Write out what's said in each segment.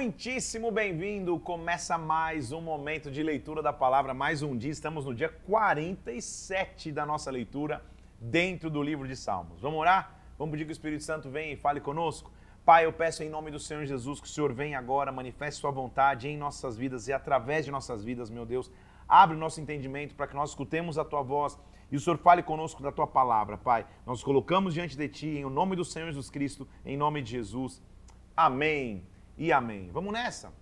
muitíssimo bem-vindo. Começa mais um momento de leitura da palavra, mais um dia. Estamos no dia 47 da nossa leitura dentro do livro de Salmos. Vamos orar? Vamos pedir que o Espírito Santo venha e fale conosco? Pai, eu peço em nome do Senhor Jesus que o Senhor venha agora, manifeste Sua vontade em nossas vidas e através de nossas vidas, meu Deus. Abre o nosso entendimento para que nós escutemos a Tua voz e o Senhor fale conosco da Tua palavra, Pai. Nós colocamos diante de Ti, em nome do Senhor Jesus Cristo, em nome de Jesus. Amém e amém. Vamos nessa?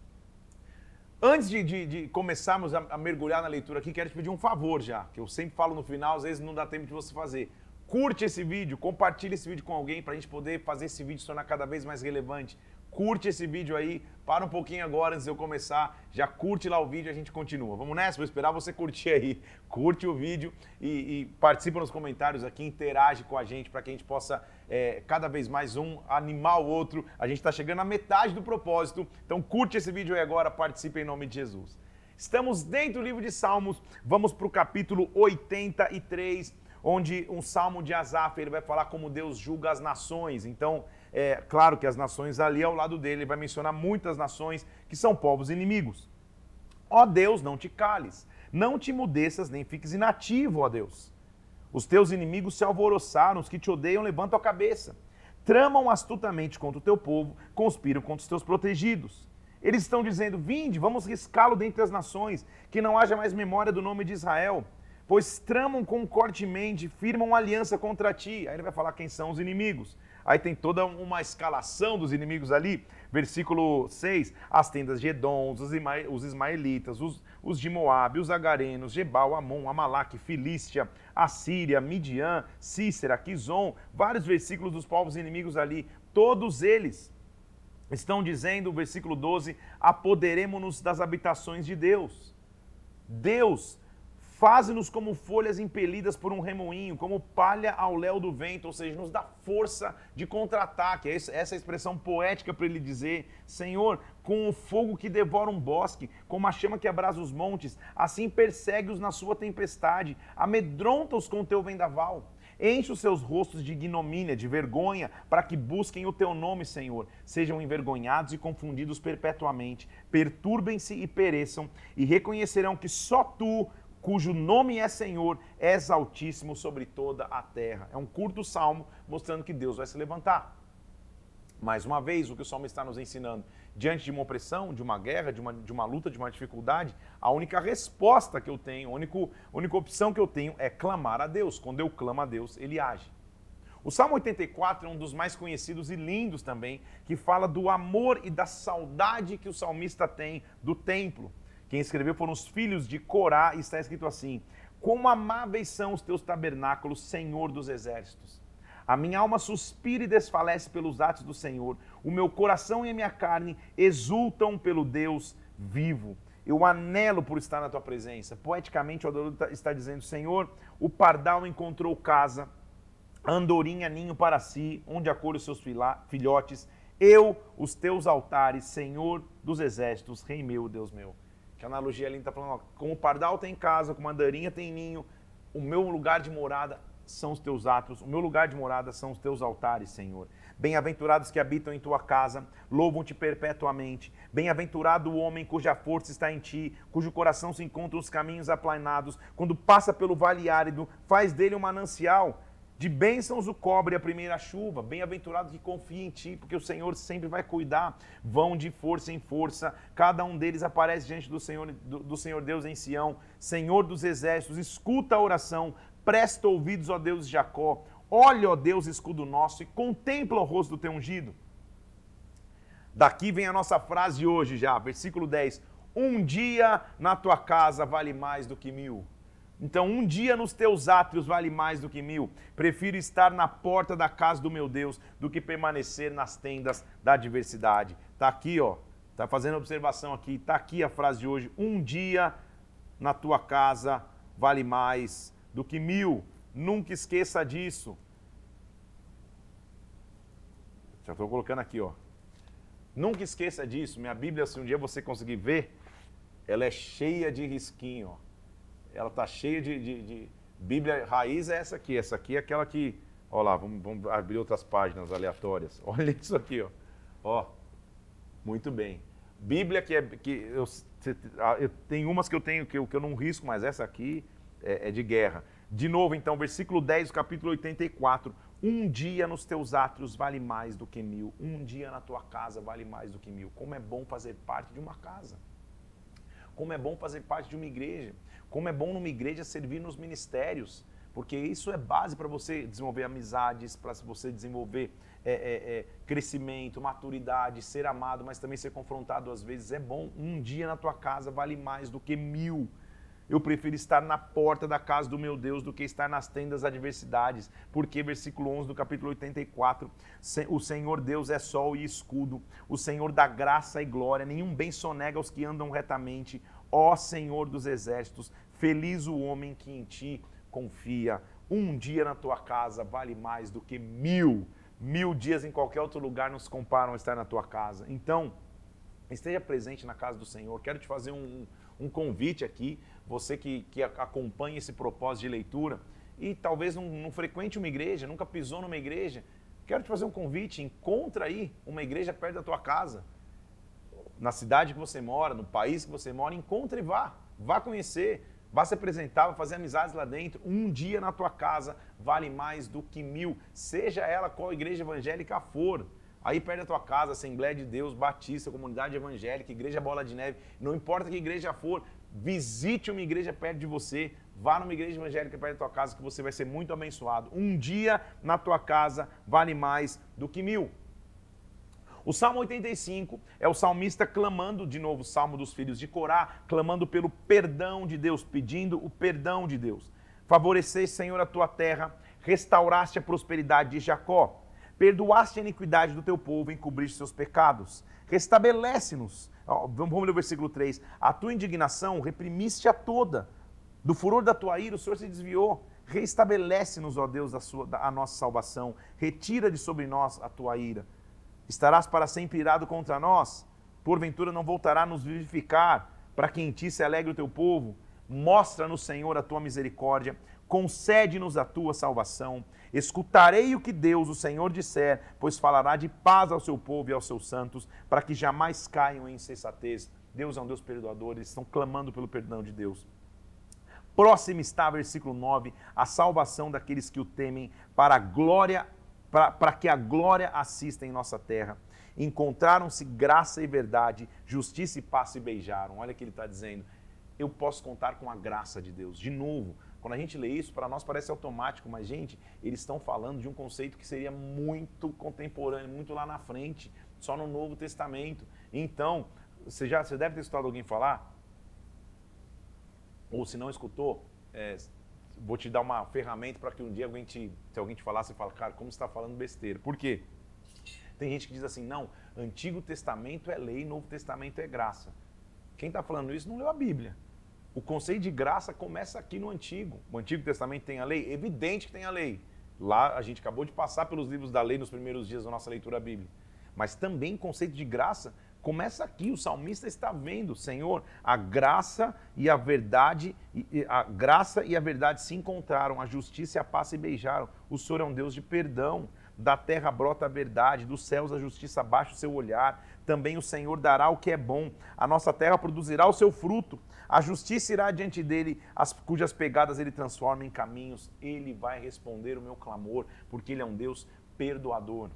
Antes de, de, de começarmos a, a, mergulhar na leitura aqui, quero te pedir um favor já, que eu sempre falo no final, às vezes não dá tempo de você fazer. Curte esse vídeo, compartilhe esse vídeo com alguém para a gente poder fazer esse vídeo se tornar cada vez mais relevante. Curte esse vídeo aí, para um pouquinho agora antes de eu começar, já curte lá o vídeo e a gente continua. Vamos nessa? Vou esperar você curtir aí. Curte o vídeo e, e participa nos comentários aqui, interage com a gente para que a gente possa é, cada vez mais um animar o outro. A gente está chegando à metade do propósito, então curte esse vídeo aí agora, participe em nome de Jesus. Estamos dentro do livro de Salmos, vamos para o capítulo 83, onde um salmo de Asaf, ele vai falar como Deus julga as nações. Então, é claro que as nações ali ao lado dele, ele vai mencionar muitas nações que são povos inimigos. Ó Deus, não te cales, não te mudeças, nem fiques inativo, ó Deus. Os teus inimigos se alvoroçaram, os que te odeiam levantam a cabeça. Tramam astutamente contra o teu povo, conspiram contra os teus protegidos. Eles estão dizendo: Vinde, vamos riscá-lo dentre as nações, que não haja mais memória do nome de Israel. Pois tramam concordemente, firmam aliança contra ti. Aí ele vai falar quem são os inimigos. Aí tem toda uma escalação dos inimigos ali. Versículo 6: As tendas de Edom, os, os ismaelitas, os, os de Moabe, os agarenos, Jebal, Amon, Amalaque, Filístia, Assíria, Midian, Cícera, Quizon, vários versículos dos povos inimigos ali. Todos eles estão dizendo, versículo 12: apoderemos-nos das habitações de Deus. Deus Faze-nos como folhas impelidas por um remoinho, como palha ao léu do vento, ou seja, nos dá força de contra-ataque. Essa é a expressão poética para ele dizer: Senhor, com o fogo que devora um bosque, como a chama que abrasa os montes, assim persegue-os na sua tempestade, amedronta-os com o teu vendaval. Enche os seus rostos de ignomínia, de vergonha, para que busquem o teu nome, Senhor. Sejam envergonhados e confundidos perpetuamente. Perturbem-se e pereçam, e reconhecerão que só tu, cujo nome é Senhor, és altíssimo sobre toda a terra. É um curto salmo mostrando que Deus vai se levantar. Mais uma vez, o que o salmo está nos ensinando, diante de uma opressão, de uma guerra, de uma, de uma luta, de uma dificuldade, a única resposta que eu tenho, a única, única opção que eu tenho é clamar a Deus. Quando eu clamo a Deus, ele age. O Salmo 84 é um dos mais conhecidos e lindos também, que fala do amor e da saudade que o salmista tem do templo. Quem escreveu foram os filhos de Corá e está escrito assim: Como amáveis são os teus tabernáculos, Senhor dos exércitos. A minha alma suspira e desfalece pelos atos do Senhor. O meu coração e a minha carne exultam pelo Deus vivo. Eu anelo por estar na tua presença. Poeticamente, o adorador está dizendo: Senhor, o pardal encontrou casa, andorinha ninho para si, onde acolhe os seus filhotes. Eu, os teus altares, Senhor dos exércitos, Rei meu, Deus meu. Que analogia ali está falando, ó, como o pardal tem casa, como a andarinha tem ninho, o meu lugar de morada são os teus atos, o meu lugar de morada são os teus altares, Senhor. Bem-aventurados que habitam em tua casa, louvam-te perpetuamente. Bem-aventurado o homem cuja força está em ti, cujo coração se encontra nos caminhos aplanados. Quando passa pelo vale árido, faz dele um manancial. De bênçãos o cobre a primeira chuva. Bem-aventurado que confia em ti, porque o Senhor sempre vai cuidar. Vão de força em força. Cada um deles aparece diante do Senhor, do, do Senhor Deus em Sião. Senhor dos exércitos, escuta a oração. Presta ouvidos, ó Deus de Jacó. Olha, ó Deus, escudo nosso, e contempla o rosto do teu ungido. Daqui vem a nossa frase hoje já, versículo 10. Um dia na tua casa vale mais do que mil. Então, um dia nos teus átrios vale mais do que mil. Prefiro estar na porta da casa do meu Deus do que permanecer nas tendas da adversidade. Tá aqui, ó. Tá fazendo observação aqui. Tá aqui a frase de hoje. Um dia na tua casa vale mais do que mil. Nunca esqueça disso. Já estou colocando aqui, ó. Nunca esqueça disso. Minha Bíblia, se um dia você conseguir ver, ela é cheia de risquinho, ó ela está cheia de, de, de, Bíblia raiz é essa aqui. Essa aqui é aquela que. Olha lá, vamos, vamos abrir outras páginas aleatórias. Olha isso aqui, ó. Ó, muito bem. Bíblia que é que eu, eu tenho umas que eu tenho que que eu não risco, mas essa aqui é, é de guerra. De novo, então, versículo 10, capítulo 84. Um dia nos teus átrios vale mais do que mil. Um dia na tua casa vale mais do que mil. Como é bom fazer parte de uma casa. Como é bom fazer parte de uma igreja. Como é bom numa igreja servir nos ministérios. Porque isso é base para você desenvolver amizades, para você desenvolver é, é, é, crescimento, maturidade, ser amado, mas também ser confrontado às vezes é bom. Um dia na tua casa vale mais do que mil. Eu prefiro estar na porta da casa do meu Deus do que estar nas tendas adversidades. Porque, versículo 11 do capítulo 84, o Senhor Deus é sol e escudo, o Senhor dá graça e glória, nenhum bem sonega aos que andam retamente. Ó Senhor dos exércitos, feliz o homem que em ti confia. Um dia na tua casa vale mais do que mil. Mil dias em qualquer outro lugar não se comparam a estar na tua casa. Então, esteja presente na casa do Senhor. Quero te fazer um, um convite aqui, você que, que acompanha esse propósito de leitura e talvez não, não frequente uma igreja, nunca pisou numa igreja. Quero te fazer um convite, encontra aí uma igreja perto da tua casa, na cidade que você mora, no país que você mora, encontre e vá, vá conhecer, Vá se apresentar, vá fazer amizades lá dentro. Um dia na tua casa vale mais do que mil, seja ela qual igreja evangélica for. Aí perto da tua casa, Assembleia de Deus, Batista, Comunidade Evangélica, Igreja Bola de Neve, não importa que igreja for, visite uma igreja perto de você, vá numa igreja evangélica perto da tua casa que você vai ser muito abençoado. Um dia na tua casa vale mais do que mil. O Salmo 85 é o salmista clamando, de novo, o Salmo dos filhos de Corá, clamando pelo perdão de Deus, pedindo o perdão de Deus. Favoreceste, Senhor, a tua terra, restauraste a prosperidade de Jacó, perdoaste a iniquidade do teu povo, encobriste seus pecados. Restabelece-nos. Vamos ler o versículo 3. A tua indignação reprimiste a toda. Do furor da tua ira o Senhor se desviou. Restabelece-nos, ó Deus, a, sua, a nossa salvação. Retira de sobre nós a tua ira. Estarás para sempre irado contra nós? Porventura não voltará a nos vivificar, para que em ti se alegre o teu povo? Mostra-nos, Senhor, a tua misericórdia, concede-nos a tua salvação. Escutarei o que Deus, o Senhor, disser, pois falará de paz ao seu povo e aos seus santos, para que jamais caiam em insensatez. Deus é um Deus perdoador, eles estão clamando pelo perdão de Deus. Próximo está, versículo 9, a salvação daqueles que o temem, para a glória para que a glória assista em nossa terra. Encontraram-se graça e verdade, justiça e paz se beijaram. Olha o que ele está dizendo. Eu posso contar com a graça de Deus. De novo, quando a gente lê isso, para nós parece automático, mas, gente, eles estão falando de um conceito que seria muito contemporâneo, muito lá na frente, só no Novo Testamento. Então, você já você deve ter escutado alguém falar, ou se não escutou, é, vou te dar uma ferramenta para que um dia alguém te, se alguém te falar, você fala, cara, como você está falando besteira? Por quê? Tem gente que diz assim, não, Antigo Testamento é lei, Novo Testamento é graça. Quem está falando isso não leu a Bíblia. O conceito de graça começa aqui no Antigo. O Antigo Testamento tem a lei? Evidente que tem a lei. Lá a gente acabou de passar pelos livros da lei nos primeiros dias da nossa leitura bíblica. Mas também o conceito de graça Começa aqui, o salmista está vendo, Senhor, a graça e a verdade, a graça e a verdade se encontraram, a justiça e a paz se beijaram. O Senhor é um Deus de perdão. Da terra brota a verdade, dos céus a justiça baixa o seu olhar. Também o Senhor dará o que é bom. A nossa terra produzirá o seu fruto. A justiça irá diante dele, as cujas pegadas ele transforma em caminhos. Ele vai responder o meu clamor, porque ele é um Deus perdoador.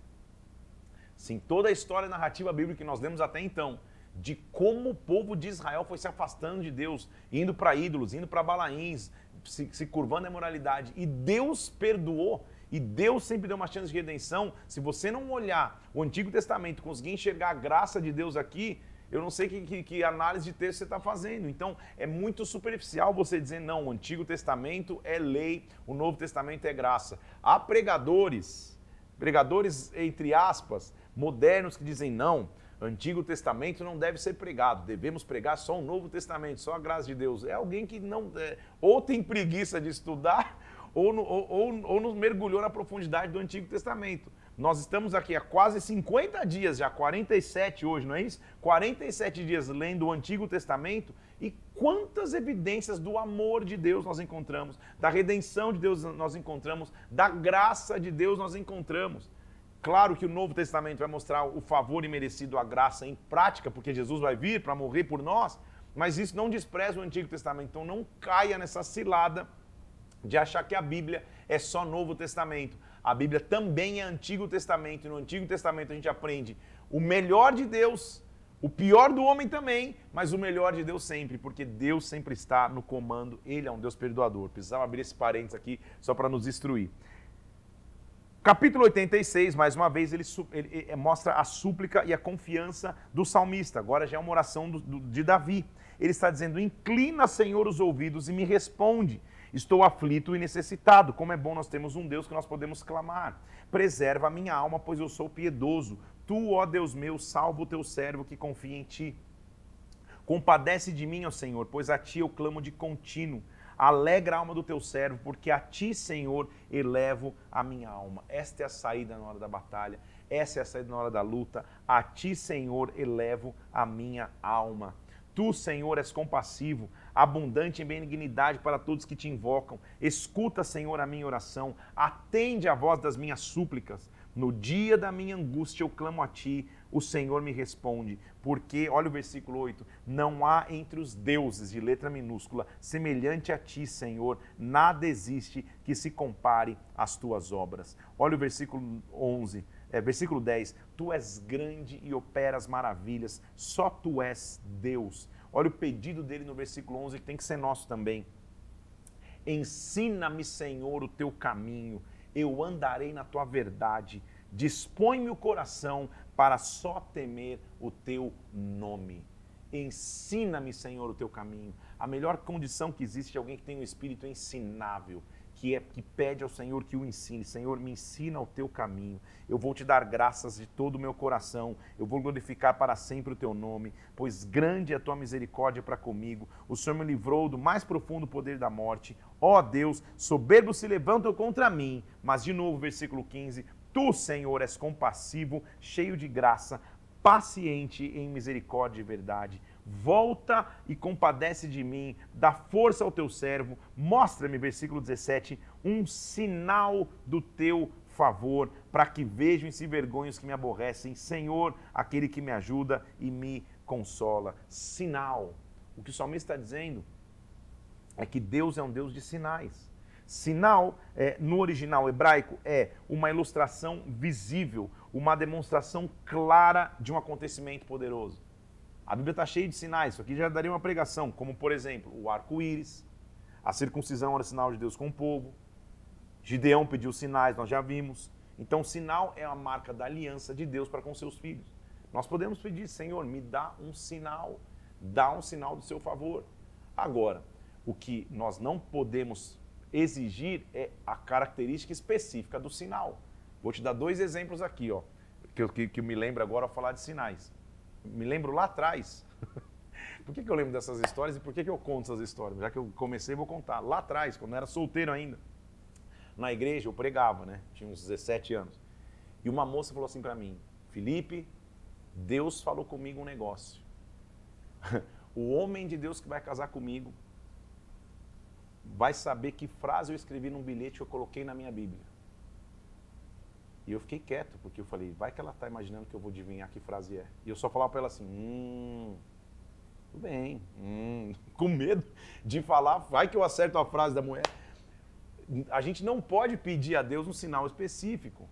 Sim, toda a história narrativa bíblica que nós lemos até então, de como o povo de Israel foi se afastando de Deus, indo para ídolos, indo para balaíns, se, se curvando à moralidade, e Deus perdoou, e Deus sempre deu uma chance de redenção. Se você não olhar o Antigo Testamento, conseguir enxergar a graça de Deus aqui, eu não sei que, que, que, análise de texto você está fazendo. Então, é muito superficial você dizer, não, o Antigo Testamento é lei, o Novo Testamento é graça. Há pregadores, pregadores entre aspas, modernos que dizem não, Antigo Testamento não deve ser pregado, devemos pregar só o Novo Testamento, só a graça de Deus. É alguém que não é, ou tem preguiça de estudar ou, no, ou, ou, ou nos mergulhou na profundidade do Antigo Testamento. Nós estamos aqui há quase 50 dias, já 47 hoje, não é isso? 47 dias lendo o Antigo Testamento e quantas evidências do amor de Deus nós encontramos, da redenção de Deus nós encontramos, da graça de Deus nós encontramos. Claro que o Novo Testamento vai mostrar o favor imerecido, a graça em prática, porque Jesus vai vir para morrer por nós, mas isso não despreza o Antigo Testamento. Então não caia nessa cilada de achar que a Bíblia é só Novo Testamento. A Bíblia também é Antigo Testamento, e no Antigo Testamento a gente aprende o melhor de Deus, o pior do homem também, mas o melhor de Deus sempre, porque Deus sempre está no comando, Ele é um Deus perdoador. Precisava abrir esse parênteses aqui só para nos instruir. Capítulo 86, mais uma vez, ele, ele, ele, mostra a súplica e a confiança do salmista. Agora já é uma oração do, do, de Davi. Ele está dizendo: Inclina, Senhor, os ouvidos e me responde. Estou aflito e necessitado. Como é bom nós termos um Deus que nós podemos clamar. Preserva a minha alma, pois eu sou piedoso. Tu, ó Deus meu, salva o teu servo que confia em ti. Compadece de mim, ó Senhor, pois a ti eu clamo de contínuo. Alegra a alma do teu servo, porque a ti, Senhor, elevo a minha alma. Esta é a saída na hora da batalha, essa é a saída na hora da luta. A ti, Senhor, elevo a minha alma. Tu, Senhor, és compassivo, abundante em benignidade para todos que te invocam. Escuta, Senhor, a minha oração, atende a voz das minhas súplicas. No dia da minha angústia eu clamo a ti, o Senhor me responde, porque, olha o versículo 8: não há entre os deuses, de letra minúscula, semelhante a ti, Senhor, nada existe que se compare às tuas obras. Olha o versículo 11. É, versículo 10: Tu és grande e operas maravilhas, só tu és Deus. Olha o pedido dele no versículo 11, que tem que ser nosso também. Ensina-me, Senhor, o teu caminho, eu andarei na tua verdade. Dispõe-me o coração para só temer o teu nome. Ensina-me, Senhor, o teu caminho. A melhor condição que existe é alguém que tem um espírito ensinável, que é que pede ao Senhor que o ensine. Senhor, me ensina o teu caminho. Eu vou te dar graças de todo o meu coração. Eu vou glorificar para sempre o teu nome, pois grande é a tua misericórdia para comigo. O Senhor me livrou do mais profundo poder da morte. Ó Deus, soberbos se levantam contra mim. Mas de novo, versículo 15, Tu, Senhor, és compassivo, cheio de graça, paciente em misericórdia e verdade. Volta e compadece de mim, dá força ao teu servo, mostra-me, versículo 17, um sinal do teu favor, para que vejam se vergonhem que me aborrecem. Senhor, aquele que me ajuda e me consola. Sinal. O que o salmista está dizendo é que Deus é um Deus de sinais. Sinal, é, no original hebraico, é uma ilustração visível, uma demonstração clara de um acontecimento poderoso. A Bíblia está cheia de sinais, isso aqui já daria uma pregação, como por exemplo, o arco-íris, a circuncisão era sinal de Deus com o povo, Gideão pediu sinais, nós já vimos. Então, sinal é a marca da aliança de Deus para com seus filhos. Nós podemos pedir, Senhor, me dá um sinal, dá um sinal do seu favor. Agora, o que nós não podemos exigir é a característica específica do sinal. Vou te dar dois exemplos aqui, ó, que, que, que me lembro agora ao falar de sinais. Me lembro lá atrás. por que, que eu lembro dessas histórias e por que, que eu conto essas histórias? Já que eu comecei, vou contar. Lá atrás, quando eu era solteiro ainda, na igreja eu pregava, né? Tinha uns 17 anos. E uma moça falou assim para mim: Felipe, Deus falou comigo um negócio. o homem de Deus que vai casar comigo vai saber que frase eu escrevi num bilhete que eu coloquei na minha Bíblia. E eu fiquei quieto, porque eu falei, vai que ela está imaginando que eu vou adivinhar que frase é. E eu só falava para ela assim, hum, tudo bem, hum, com medo de falar, vai que eu acerto a frase da mulher. A gente não pode pedir a Deus um sinal específico.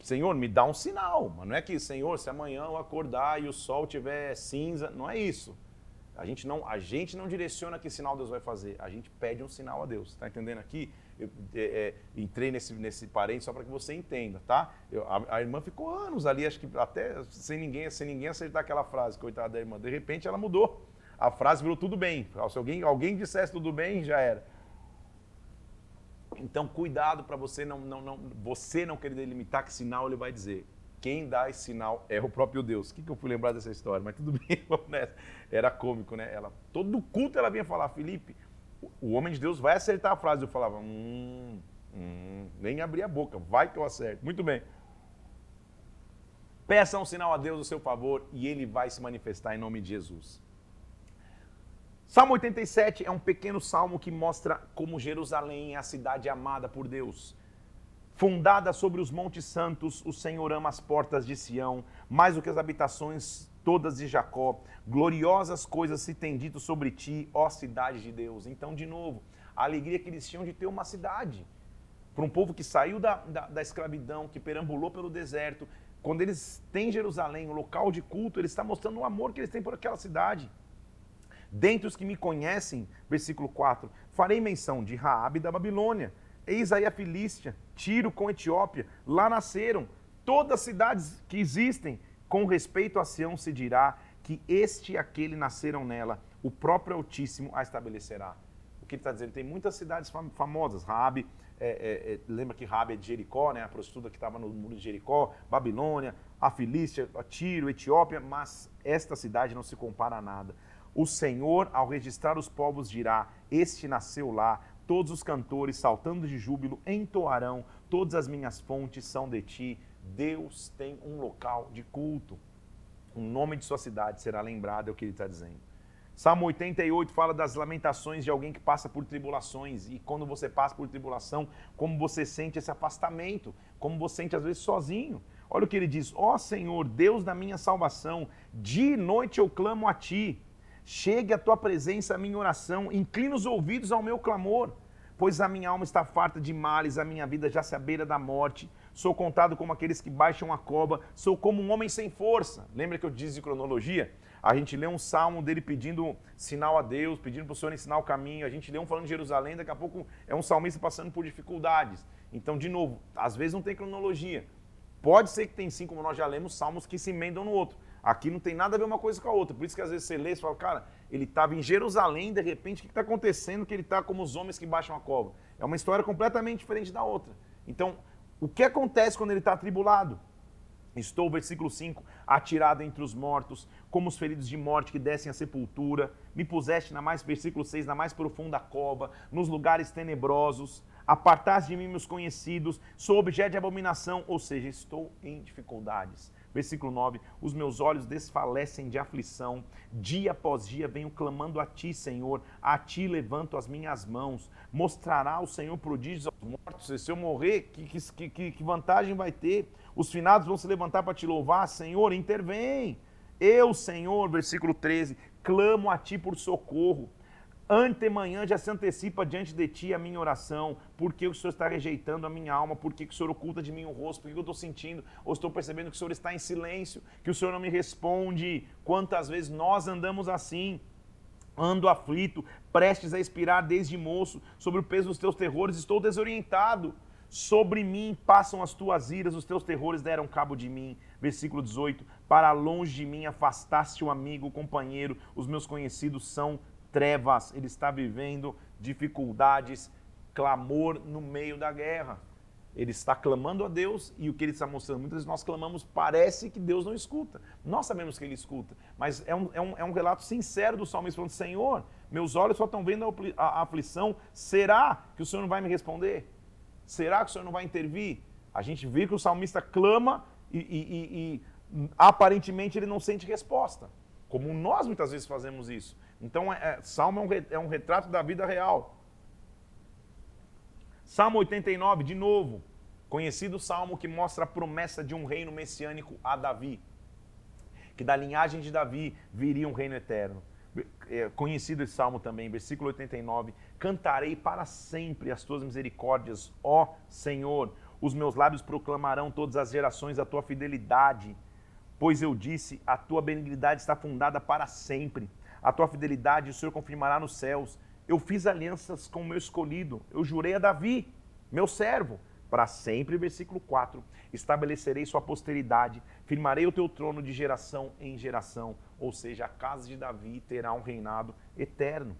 Senhor, me dá um sinal, mas não é que, Senhor, se amanhã eu acordar e o sol tiver cinza, não é isso. A gente não, a gente não direciona que sinal Deus vai fazer, a gente pede um sinal a Deus. Está entendendo aqui? Eu é, é, entrei nesse, nesse parente só para que você entenda, tá? Eu, a, a, irmã ficou anos ali, acho que até sem ninguém, sem ninguém acertar aquela frase, coitada da irmã. De repente ela mudou. A frase virou tudo bem. Se alguém, alguém dissesse tudo bem, já era. Então, cuidado para você não, não, não, você não querer delimitar que sinal ele vai dizer quem dá esse sinal é o próprio Deus. O que, que eu fui lembrar dessa história? Mas tudo bem, vamos nessa. Era cômico, né? Ela, todo culto ela vinha falar, Felipe, o homem de Deus vai acertar a frase. Eu falava, hum, hum, nem abri a boca, vai que eu acerto. Muito bem. Peça um sinal a Deus o seu favor e ele vai se manifestar em nome de Jesus. Salmo 87 é um pequeno salmo que mostra como Jerusalém é a cidade amada por Deus. Fundada sobre os montes santos, o Senhor ama as portas de Sião, mais do que as habitações todas de Jacó. Gloriosas coisas se têm dito sobre ti, ó cidade de Deus. Então, de novo, a alegria que eles tinham de ter uma cidade. Para um povo que saiu da, da, da escravidão, que perambulou pelo deserto, quando eles têm Jerusalém, um local de culto, eles estão mostrando o amor que eles têm por aquela cidade. Dentre os que me conhecem, versículo 4, farei menção de Raabe da Babilônia, eis aí a Filístia, Tiro com Etiópia, lá nasceram. Todas as cidades que existem, com respeito a Sião se dirá que este e aquele nasceram nela, o próprio Altíssimo a estabelecerá. O que ele está dizendo? Tem muitas cidades famosas. Raabe, é, é, é, lembra que Raabe é de Jericó, né? a prostituta que estava no muro de Jericó, Babilônia, a Filístia, a Tiro, Etiópia, mas esta cidade não se compara a nada. O Senhor, ao registrar os povos, dirá: Este nasceu lá, todos os cantores, saltando de júbilo, entoarão: Todas as minhas fontes são de ti. Deus tem um local de culto. O nome de sua cidade será lembrado, é o que ele está dizendo. Salmo 88 fala das lamentações de alguém que passa por tribulações. E quando você passa por tribulação, como você sente esse afastamento, como você sente às vezes sozinho. Olha o que ele diz: Ó oh, Senhor, Deus da minha salvação, dia e noite eu clamo a ti. Chegue a tua presença a minha oração, inclina os ouvidos ao meu clamor, pois a minha alma está farta de males, a minha vida já se beira da morte. Sou contado como aqueles que baixam a cova, sou como um homem sem força. Lembra que eu disse de cronologia? A gente lê um salmo dele pedindo sinal a Deus, pedindo para o Senhor ensinar o caminho. A gente lê um falando de Jerusalém, daqui a pouco é um salmista passando por dificuldades. Então, de novo, às vezes não tem cronologia. Pode ser que tem sim, como nós já lemos, salmos que se emendam no outro. Aqui não tem nada a ver uma coisa com a outra. Por isso que às vezes você lê e fala, cara, ele estava em Jerusalém, de repente, o que está acontecendo que ele está como os homens que baixam a cova? É uma história completamente diferente da outra. Então, o que acontece quando ele está atribulado? Estou, versículo 5, atirado entre os mortos, como os feridos de morte que descem à sepultura. Me puseste na mais, versículo 6, na mais profunda cova, nos lugares tenebrosos. Apartaste de mim meus conhecidos, sou objeto de abominação, ou seja, estou em dificuldades. Versículo 9: Os meus olhos desfalecem de aflição, dia após dia venho clamando a ti, Senhor, a ti levanto as minhas mãos. Mostrará o Senhor prodígios aos mortos. Se eu morrer, que, que, que, que vantagem vai ter? Os finados vão se levantar para te louvar, Senhor, intervém. Eu, Senhor, versículo 13, clamo a ti por socorro. Antemanhã já se antecipa diante de ti a minha oração. Por que o Senhor está rejeitando a minha alma? Por que o Senhor oculta de mim o rosto? Por que eu estou sentindo? Ou estou percebendo que o Senhor está em silêncio? Que o Senhor não me responde? Quantas vezes nós andamos assim? Ando aflito, prestes a expirar desde moço, sobre o peso dos teus terrores, estou desorientado. Sobre mim passam as tuas iras, os teus terrores deram cabo de mim. Versículo 18: Para longe de mim afastaste o amigo, o companheiro, os meus conhecidos são trevas, ele está vivendo dificuldades, clamor no meio da guerra. Ele está clamando a Deus e o que ele está mostrando, muitas vezes nós clamamos, parece que Deus não escuta. Nós sabemos que ele escuta, mas é um, é um, é um relato sincero do salmista falando: Senhor, meus olhos só estão vendo a, a, aflição, será que o Senhor não vai me responder? Será que o Senhor não vai intervir? A gente vê que o salmista clama e, e, e, e aparentemente ele não sente resposta, como nós muitas vezes fazemos isso. Então, é, é, Salmo é um, é um retrato da vida real. Salmo 89, de novo, conhecido salmo que mostra a promessa de um reino messiânico a Davi. Que da linhagem de Davi viria um reino eterno. É, conhecido esse salmo também, versículo 89. Cantarei para sempre as tuas misericórdias, ó Senhor. Os meus lábios proclamarão todas as gerações a tua fidelidade. Pois eu disse: a tua benignidade está fundada para sempre a tua fidelidade o Senhor confirmará nos céus. Eu fiz alianças com o meu escolhido, eu jurei a Davi, meu servo, para sempre, versículo 4. Estabelecerei sua posteridade, firmarei o teu trono de geração em geração, ou seja, a casa de Davi terá um reinado eterno.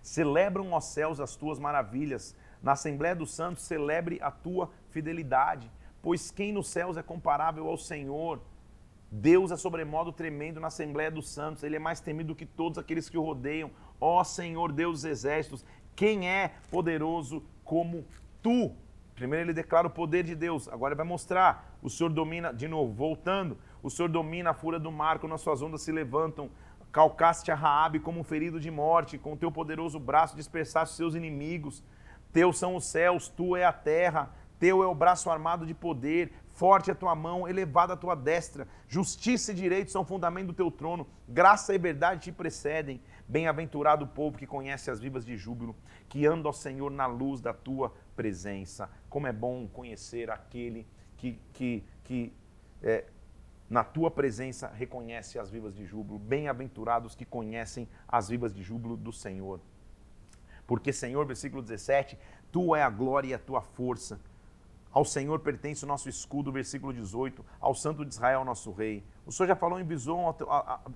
Celebram, ó céus, as tuas maravilhas, na Assembleia dos Santos celebre a tua fidelidade, pois quem nos céus é comparável ao Senhor? Deus é sobremodo tremendo na Assembleia dos Santos, ele é mais temido do que todos aqueles que o rodeiam. Ó Senhor Deus dos exércitos, quem é poderoso como tu? Primeiro ele declara o poder de Deus, agora ele vai mostrar. O Senhor domina, de novo, voltando, o Senhor domina a fúria do mar, quando as suas ondas se levantam. Calcaste a Raabe como um ferido de morte, com o teu poderoso braço dispersaste seus inimigos. Teus são os céus, tu é a terra Teu é o braço armado de poder, forte a tua mão, elevada a tua destra. Justiça e direito são o fundamento do teu trono. Graça e verdade te precedem. Bem-aventurado o povo que conhece as vivas de júbilo, que anda ao Senhor na luz da tua presença. Como é bom conhecer aquele que, que, que é, na tua presença reconhece as vivas de júbilo. Bem-aventurados que conhecem as vivas de júbilo do Senhor. Porque, Senhor, versículo 17, tu é a glória e a tua força. Ao Senhor pertence o nosso escudo, versículo 18. Ao Santo de Israel, nosso Rei. O Senhor já falou em visão,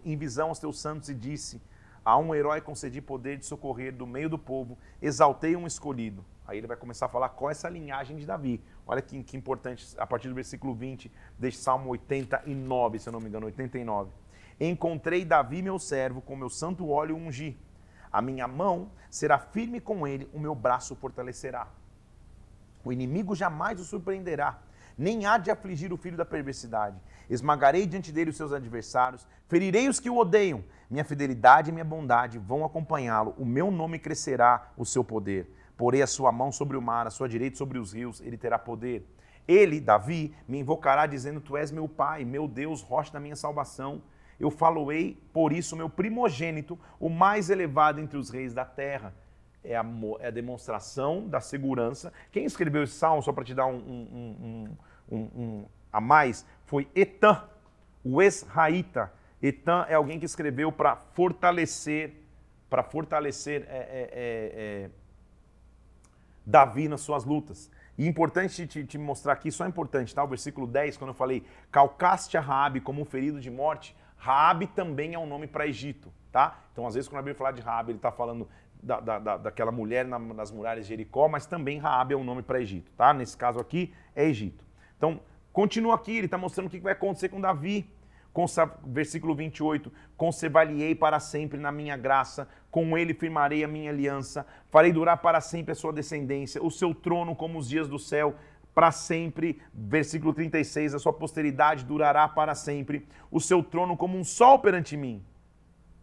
em visão aos teus santos e disse: A um herói concedi poder de socorrer do meio do povo, exaltei um escolhido. Aí ele vai começar a falar qual é essa linhagem de Davi. Olha que, que importante, a partir do versículo 20 deste Salmo 89, se eu não me engano, 89. Encontrei Davi, meu servo, com meu santo óleo ungi. A minha mão será firme com ele, o meu braço fortalecerá. O inimigo jamais o surpreenderá, nem há de afligir o filho da perversidade. Esmagarei diante dele os seus adversários, ferirei os que o odeiam. Minha fidelidade e minha bondade vão acompanhá-lo, o meu nome crescerá o seu poder. Porei a sua mão sobre o mar, a sua direita sobre os rios, ele terá poder. Ele, Davi, me invocará dizendo: Tu és meu pai, meu Deus, rocha da minha salvação. Eu faloei, por isso, meu primogênito, o mais elevado entre os reis da terra é a, é a demonstração da segurança. Quem escreveu esse salmo, só para te dar um, um, um, a mais, foi Etan, o ex-raíta. Etan é alguém que escreveu para fortalecer, para fortalecer é, é, é, é, Davi nas suas lutas. E importante te, te, mostrar aqui, só é importante, tá? O versículo 10, quando eu falei, calcaste a Raabe como um ferido de morte, Raabe também é um nome para Egito, tá? Então, às vezes, quando a Bíblia fala de Raabe, ele está falando da, da, daquela mulher nas muralhas de Jericó, mas também Raabe é um nome para Egito, tá? Nesse caso aqui é Egito. Então, continua aqui, ele está mostrando o que vai acontecer com Davi. Versículo 28, conservar-lhe-ei para sempre na minha graça, com ele firmarei a minha aliança, farei durar para sempre a sua descendência, o seu trono como os dias do céu, para sempre. Versículo 36, a sua posteridade durará para sempre, o seu trono como um sol perante mim.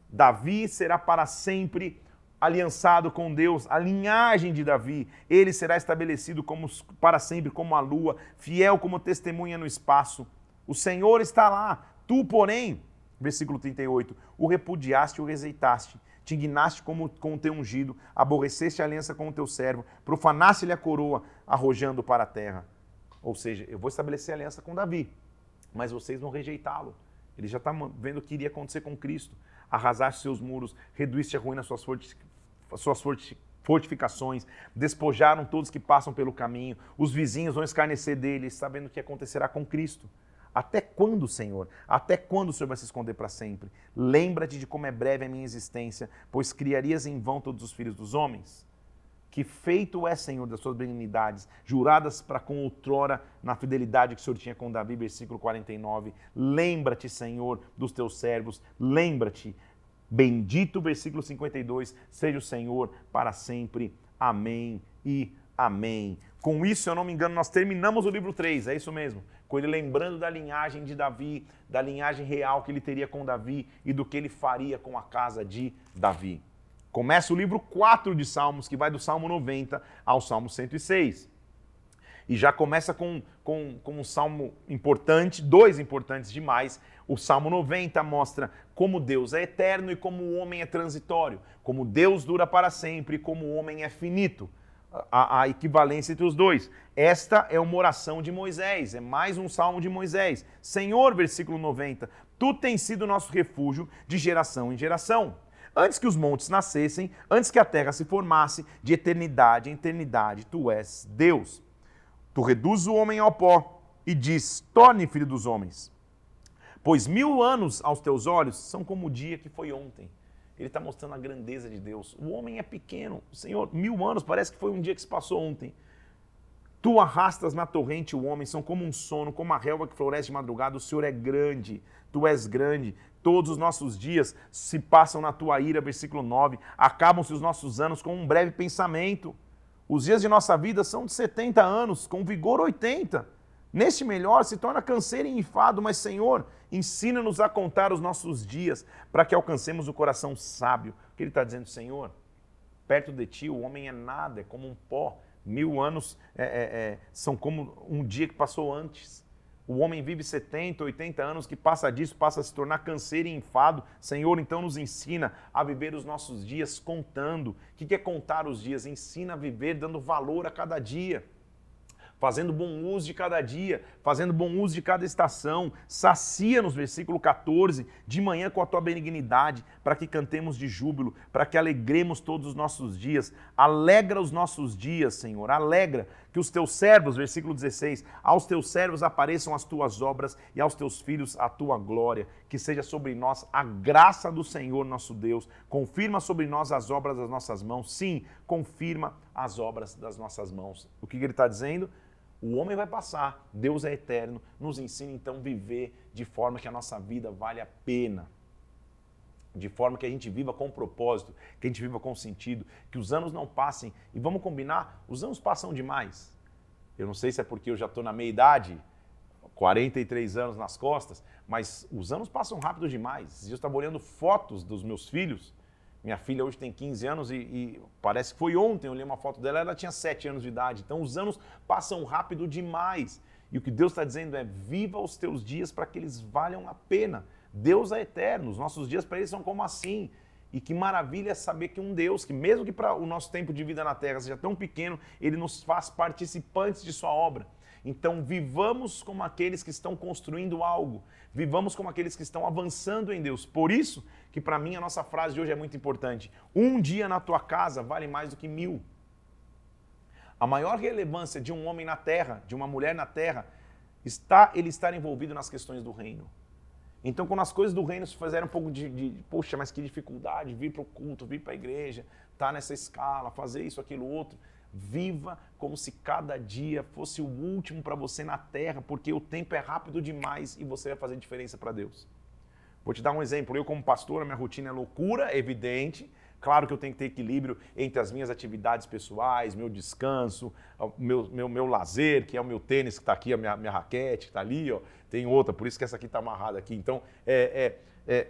Davi será para sempre aliançado com Deus, a linhagem de Davi, ele será estabelecido como, para sempre como a lua, fiel como testemunha no espaço. O Senhor está lá, tu, porém, versículo 38, o repudiaste e o rejeitaste, te indignaste como, com o teu ungido, aborreceste a aliança com o teu servo, profanaste-lhe a coroa, arrojando para a terra. Ou seja, eu vou estabelecer aliança com Davi, mas vocês vão rejeitá-lo. Ele já está vendo o que iria acontecer com Cristo. Arrasaste seus muros, reduíste a ruína suas suas fortificações, despojaram todos que passam pelo caminho, os vizinhos vão escarnecer deles, sabendo o que acontecerá com Cristo. Até quando, Senhor? Até quando o Senhor vai se esconder para sempre? Lembra-te de como é breve a minha existência, pois criarias em vão todos os filhos dos homens? Que feito é, Senhor, das suas benignidades, juradas para com outrora na fidelidade que o Senhor tinha com Davi, versículo 49. Lembra-te, Senhor, dos teus servos, lembra-te Bendito, versículo 52, seja o Senhor para sempre. Amém e amém. Com isso, se eu não me engano, nós terminamos o livro 3, é isso mesmo. Com ele lembrando da linhagem de Davi, da linhagem real que ele teria com Davi e do que ele faria com a casa de Davi. Começa o livro 4 de Salmos, que vai do Salmo 90 ao Salmo 106. E já começa com, com, com um salmo importante, dois importantes demais. O Salmo 90 mostra como Deus é eterno e como o homem é transitório, como Deus dura para sempre e como o homem é finito. A, a, equivalência entre os dois. Esta é uma oração de Moisés, é mais um salmo de Moisés. Senhor, versículo 90, tu tens sido nosso refúgio de geração em geração. Antes que os montes nascessem, antes que a terra se formasse, de eternidade em eternidade, tu és Deus. Tu reduzes o homem ao pó e diz: torne filho dos homens. Pois mil anos aos teus olhos são como o dia que foi ontem. Ele está mostrando a grandeza de Deus. O homem é pequeno. Senhor, mil anos parece que foi um dia que se passou ontem. Tu arrastas na torrente o homem, são como um sono, como a relva que floresce de madrugada. O Senhor é grande, tu és grande. Todos os nossos dias se passam na tua ira, versículo 9. Acabam-se os nossos anos com um breve pensamento. Os dias de nossa vida são de 70 anos, com vigor 80. Neste melhor se torna canseiro e enfado, mas Senhor, ensina-nos a contar os nossos dias para que alcancemos o coração sábio. O que ele está dizendo, Senhor? Perto de ti o homem é nada, é como um pó. Mil anos é, é, é, são como um dia que passou antes. O homem vive 70, 80 anos, que passa disso, passa a se tornar canseiro e enfado. Senhor, então nos ensina a viver os nossos dias contando. O que é contar os dias? Ensina a viver dando valor a cada dia fazendo bom uso de cada dia, fazendo bom uso de cada estação. Sacia-nos, versículo 14, de manhã com a tua benignidade, para que cantemos de júbilo, para que alegremos todos os nossos dias. Alegra os nossos dias, Senhor, alegra que os teus servos, versículo 16, aos teus servos apareçam as tuas obras e aos teus filhos a tua glória. Que seja sobre nós a graça do Senhor nosso Deus. Confirma sobre nós as obras das nossas mãos. Sim, confirma as obras das nossas mãos. O que ele está dizendo? O homem vai passar, Deus é eterno, nos ensina então a viver de forma que a nossa vida vale a pena. De forma que a gente viva com propósito, que a gente viva com sentido, que os anos não passem. E vamos combinar, os anos passam demais. Eu não sei se é porque eu já estou na meia idade, 43 anos nas costas, mas os anos passam rápido demais. Eu estava olhando fotos dos meus filhos minha filha hoje tem 15 anos e, e, parece que foi ontem, eu li uma foto dela, ela tinha 7 anos de idade. Então os anos passam rápido demais. E o que Deus está dizendo é: viva os teus dias para que eles valham a pena. Deus é eterno, os nossos dias para ele são como assim. E que maravilha saber que um Deus, que mesmo que para o nosso tempo de vida na terra seja tão pequeno, ele nos faz participantes de sua obra. Então, vivamos como aqueles que estão construindo algo, vivamos como aqueles que estão avançando em Deus. Por isso que, para mim, a nossa frase de hoje é muito importante: um dia na tua casa vale mais do que mil. A maior relevância de um homem na terra, de uma mulher na terra, está ele estar envolvido nas questões do reino. Então, quando as coisas do reino se fizeram um pouco de, de poxa, mas que dificuldade, vir para o culto, vir para a igreja, estar tá nessa escala, fazer isso, aquilo, outro, Viva como se cada dia fosse o último para você na terra, porque o tempo é rápido demais e você vai fazer diferença para Deus. Vou te dar um exemplo. Eu, como pastor, a minha rotina é loucura, evidente. Claro que eu tenho que ter equilíbrio entre as minhas atividades pessoais, meu descanso, meu, meu, meu lazer, que é o meu tênis que está aqui, a minha, minha raquete que está ali, ó. tem outra, por isso que essa aqui está amarrada aqui. Então, é, é, é,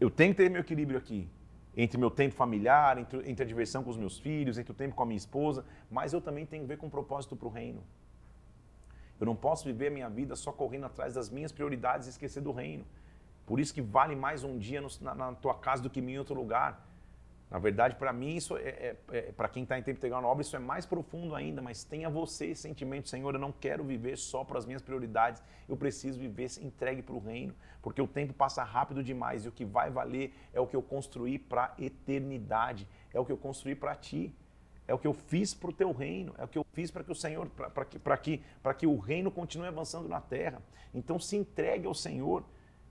eu tenho que ter meu equilíbrio aqui entre meu tempo familiar, entre, entre a diversão com os meus filhos, entre o tempo com a minha esposa, mas eu também tenho que ver com propósito para o reino. Eu não posso viver a minha vida só correndo atrás das minhas prioridades e esquecer do reino. Por isso que vale mais um dia no, na, na, tua casa do que em outro lugar. Na verdade, para mim, isso é, é, é para quem está em tempo integral na obra, isso é mais profundo ainda, mas tenha você esse sentimento, Senhor, eu não quero viver só para as minhas prioridades, eu preciso viver entregue para o reino, porque o tempo passa rápido demais e o que vai valer é o que eu construí para a eternidade, é o que eu construí para ti, é o que eu fiz para o teu reino, é o que eu fiz para que o Senhor, para que, que, que o reino continue avançando na terra. Então se entregue ao Senhor.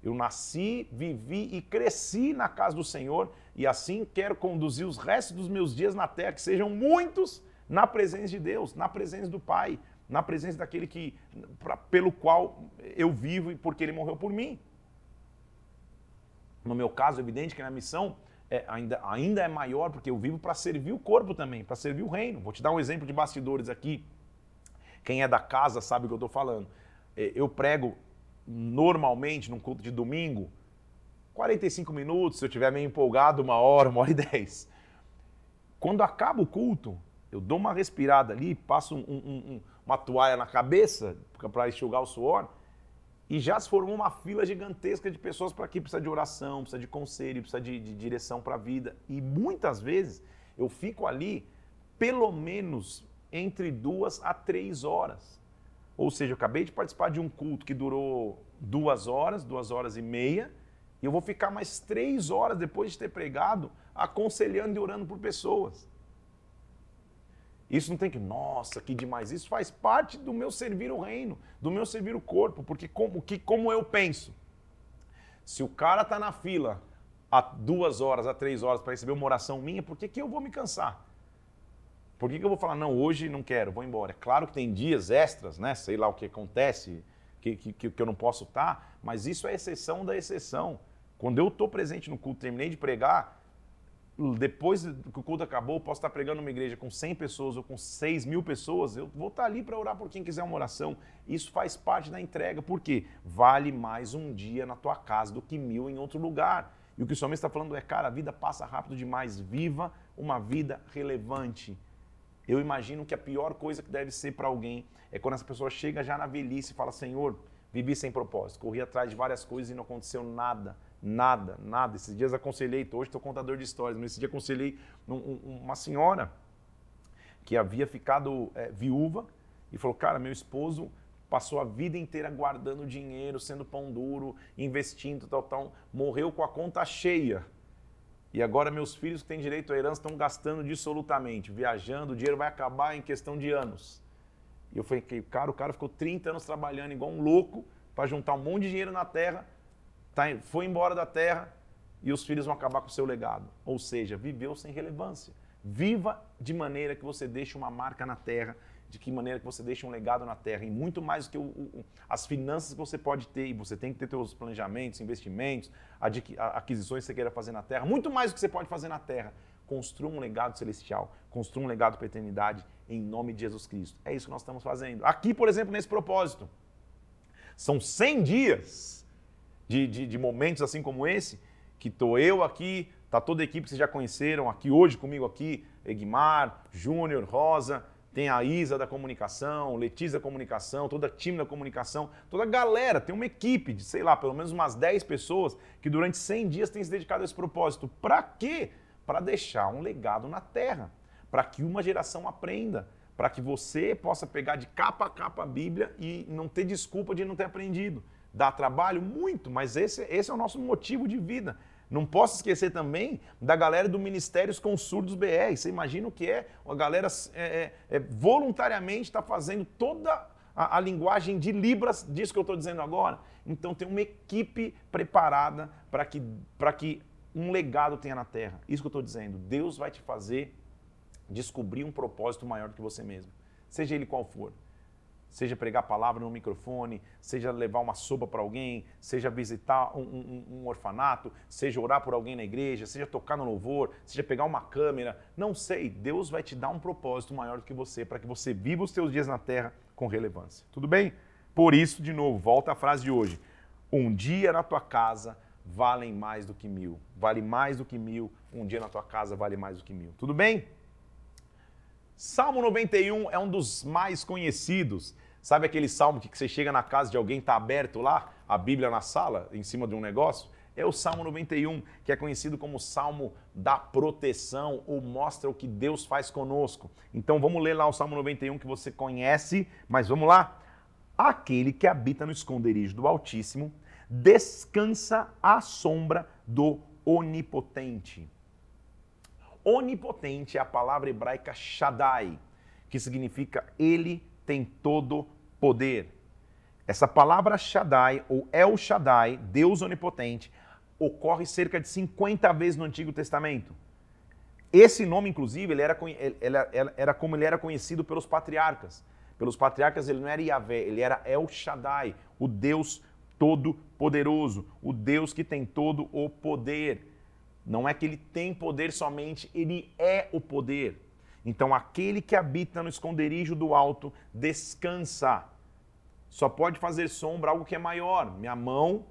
Eu nasci, vivi e cresci na casa do Senhor e assim quero conduzir os restos dos meus dias na terra, que sejam muitos na presença de Deus, na presença do Pai, na presença daquele que pra, pelo qual eu vivo e porque ele morreu por mim. No meu caso, é evidente que na missão é, ainda, ainda é maior, porque eu vivo para servir o corpo também, para servir o reino. Vou te dar um exemplo de bastidores aqui. Quem é da casa sabe o que eu estou falando. É, eu prego normalmente num culto de domingo, 45 minutos, se eu estiver meio empolgado, uma hora, uma hora e dez. Quando acaba o culto, eu dou uma respirada ali, passo um, um, um, uma toalha na cabeça para enxugar o suor, e já se formou uma fila gigantesca de pessoas para aqui. Precisa de oração, precisa de conselho, precisa de, de direção para a vida. E muitas vezes eu fico ali pelo menos entre duas a três horas. Ou seja, eu acabei de participar de um culto que durou duas horas, duas horas e meia, e eu vou ficar mais três horas depois de ter pregado aconselhando e orando por pessoas. Isso não tem que, nossa, que demais. Isso faz parte do meu servir o reino, do meu servir o corpo, porque como, que, como eu penso, se o cara está na fila há duas horas, há três horas para receber uma oração minha, por que, que eu vou me cansar? Por que, que eu vou falar, não, hoje não quero, vou embora? Claro que tem dias extras, né? Sei lá o que acontece, que, que, que eu não posso estar, mas isso é exceção da exceção. Quando eu estou presente no culto, terminei de pregar, depois que o culto acabou, eu posso estar pregando numa igreja com 100 pessoas ou com 6 mil pessoas, eu vou estar ali para orar por quem quiser uma oração. Isso faz parte da entrega, porque vale mais um dia na tua casa do que mil em outro lugar. E o que o Senhor está falando é, cara, a vida passa rápido demais, viva uma vida relevante Eu imagino que a pior coisa que deve ser para alguém é quando essa pessoa chega já na velhice e fala: Senhor, vivi sem propósito, corri atrás de várias coisas e não aconteceu nada, nada, nada. Esses dias aconselhei, hoje estou contador de histórias, mas esse dia aconselhei uma senhora que havia ficado é, viúva e falou: Cara, meu esposo passou a vida inteira guardando dinheiro, sendo pão duro, investindo, tal, tal, morreu com a conta cheia. E agora meus filhos que têm direito à herança estão gastando dissolutamente, viajando, o dinheiro vai acabar em questão de anos. E eu falei, cara, o cara ficou 30 anos trabalhando igual um louco para juntar um monte de dinheiro na terra, tá, foi embora da terra e os filhos vão acabar com o seu legado. Ou seja, viveu sem relevância. Viva de maneira que você deixe uma marca na terra de que maneira que você deixa um legado na terra, e muito mais do que o, o, as finanças que você pode ter, e você tem que ter seus planejamentos, investimentos, aquisições que você queira fazer na terra, muito mais do que você pode fazer na terra. Construa um legado celestial, construa um legado para a eternidade em nome de Jesus Cristo. É isso que nós estamos fazendo. Aqui, por exemplo, nesse propósito, são 100 dias de, de, de momentos assim como esse, que estou eu aqui, está toda a equipe que vocês já conheceram aqui hoje comigo aqui, Egmar, Júnior, Rosa, tem a Isa da comunicação, Letícia da comunicação, toda a time da comunicação, toda a galera, tem uma equipe de, sei lá, pelo menos umas 10 pessoas que durante 100 dias tem se dedicado a esse propósito. Para quê? Para deixar um legado na Terra, para que uma geração aprenda, para que você possa pegar de capa a capa a Bíblia e não ter desculpa de não ter aprendido. Dá trabalho? Muito, mas esse, esse é o nosso motivo de vida. Não posso esquecer também da galera do Ministérios com Surdos BR. Você imagina o que é? A galera é, é, é voluntariamente está fazendo toda a, a, linguagem de Libras disso que eu estou dizendo agora. Então tem uma equipe preparada para que, que um legado tenha na Terra. Isso que eu estou dizendo. Deus vai te fazer descobrir um propósito maior do que você mesmo. Seja ele qual for seja pregar a palavra no microfone, seja levar uma sopa para alguém, seja visitar um, um, um, orfanato, seja orar por alguém na igreja, seja tocar no louvor, seja pegar uma câmera, não sei, Deus vai te dar um propósito maior do que você, para que você viva os seus dias na terra com relevância. Tudo bem? Por isso, de novo, volta à frase de hoje. Um dia na tua casa valem mais do que mil. Vale mais do que mil. Um dia na tua casa vale mais do que mil. Tudo bem? Salmo 91 é um dos mais conhecidos. Sabe aquele salmo que você chega na casa de alguém, está aberto lá, a Bíblia na sala, em cima de um negócio? É o Salmo 91, que é conhecido como Salmo da proteção, ou mostra o que Deus faz conosco. Então vamos ler lá o Salmo 91 que você conhece, mas vamos lá. Aquele que habita no esconderijo do Altíssimo descansa à sombra do Onipotente. Onipotente é a palavra hebraica Shaddai, que significa ele tem todo poder. Essa palavra Shaddai, ou El Shaddai, Deus onipotente, ocorre cerca de 50 vezes no Antigo Testamento. Esse nome, inclusive, ele era, ele era como ele era conhecido pelos patriarcas. Pelos patriarcas, ele não era Yahvé, ele era El Shaddai, o Deus todo-poderoso, o Deus que tem todo o poder. Não é que ele tem poder somente, ele é o poder. Então, aquele que habita no esconderijo do alto descansa. Só pode fazer sombra algo que é maior. Minha mão